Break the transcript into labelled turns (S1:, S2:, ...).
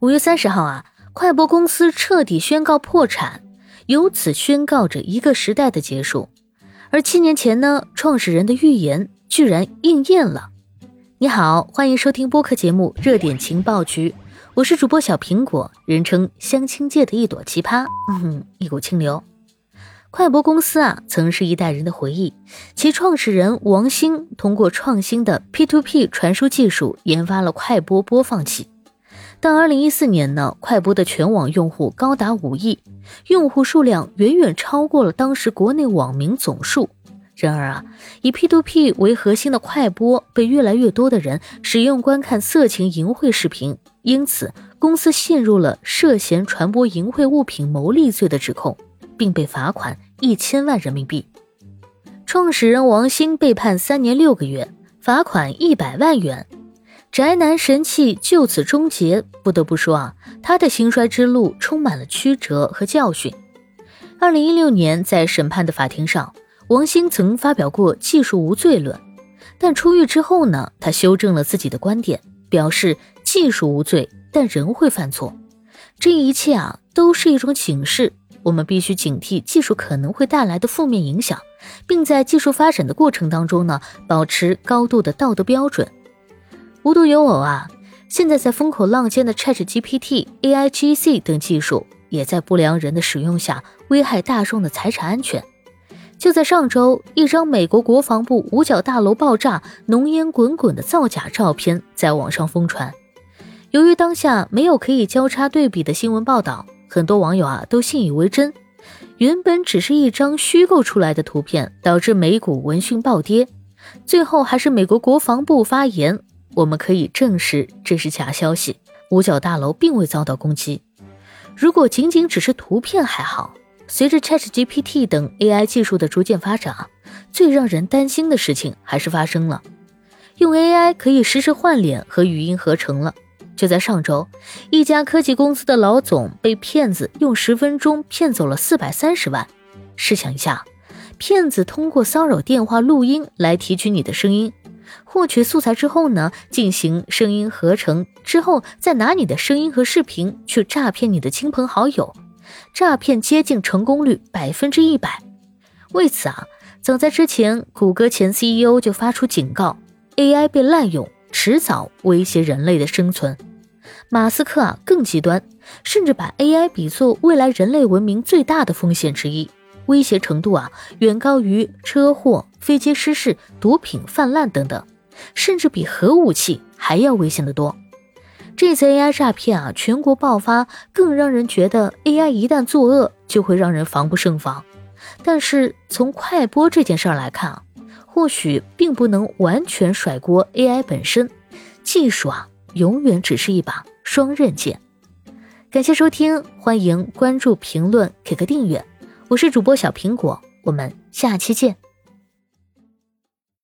S1: 五月三十号啊，快播公司彻底宣告破产，由此宣告着一个时代的结束。而七年前呢，创始人的预言居然应验了。你好，欢迎收听播客节目《热点情报局》，我是主播小苹果，人称相亲界的一朵奇葩，嗯，一股清流。快播公司啊，曾是一代人的回忆。其创始人王兴通过创新的 P2P 传输技术，研发了快播播放器。但二零一四年呢，快播的全网用户高达五亿，用户数量远远超过了当时国内网民总数。然而啊，以 P2P 为核心的快播被越来越多的人使用观看色情淫秽视频，因此公司陷入了涉嫌传播淫秽物品牟利罪的指控，并被罚款一千万人民币。创始人王兴被判三年六个月，罚款一百万元。宅男神器就此终结。不得不说啊，他的兴衰之路充满了曲折和教训。二零一六年，在审判的法庭上，王兴曾发表过技术无罪论，但出狱之后呢，他修正了自己的观点，表示技术无罪，但人会犯错。这一切啊，都是一种警示，我们必须警惕技术可能会带来的负面影响，并在技术发展的过程当中呢，保持高度的道德标准。无独有偶啊，现在在风口浪尖的 ChatGPT、AIGC 等技术，也在不良人的使用下危害大众的财产安全。就在上周，一张美国国防部五角大楼爆炸、浓烟滚滚的造假照片在网上疯传。由于当下没有可以交叉对比的新闻报道，很多网友啊都信以为真。原本只是一张虚构出来的图片，导致美股闻讯暴跌。最后还是美国国防部发言。我们可以证实这是假消息，五角大楼并未遭到攻击。如果仅仅只是图片还好，随着 ChatGPT 等 AI 技术的逐渐发展，最让人担心的事情还是发生了。用 AI 可以实时换脸和语音合成了。就在上周，一家科技公司的老总被骗子用十分钟骗走了四百三十万。试想一下，骗子通过骚扰电话录音来提取你的声音。获取素材之后呢，进行声音合成之后，再拿你的声音和视频去诈骗你的亲朋好友，诈骗接近成功率百分之一百。为此啊，早在之前，谷歌前 CEO 就发出警告：AI 被滥用，迟早威胁人类的生存。马斯克啊更极端，甚至把 AI 比作未来人类文明最大的风险之一。威胁程度啊，远高于车祸、飞机失事、毒品泛滥等等，甚至比核武器还要危险的多。这次 AI 诈骗啊，全国爆发，更让人觉得 AI 一旦作恶，就会让人防不胜防。但是从快播这件事儿来看啊，或许并不能完全甩锅 AI 本身，技术啊，永远只是一把双刃剑。感谢收听，欢迎关注、评论、给个订阅。我是主播小苹果，我们下期见。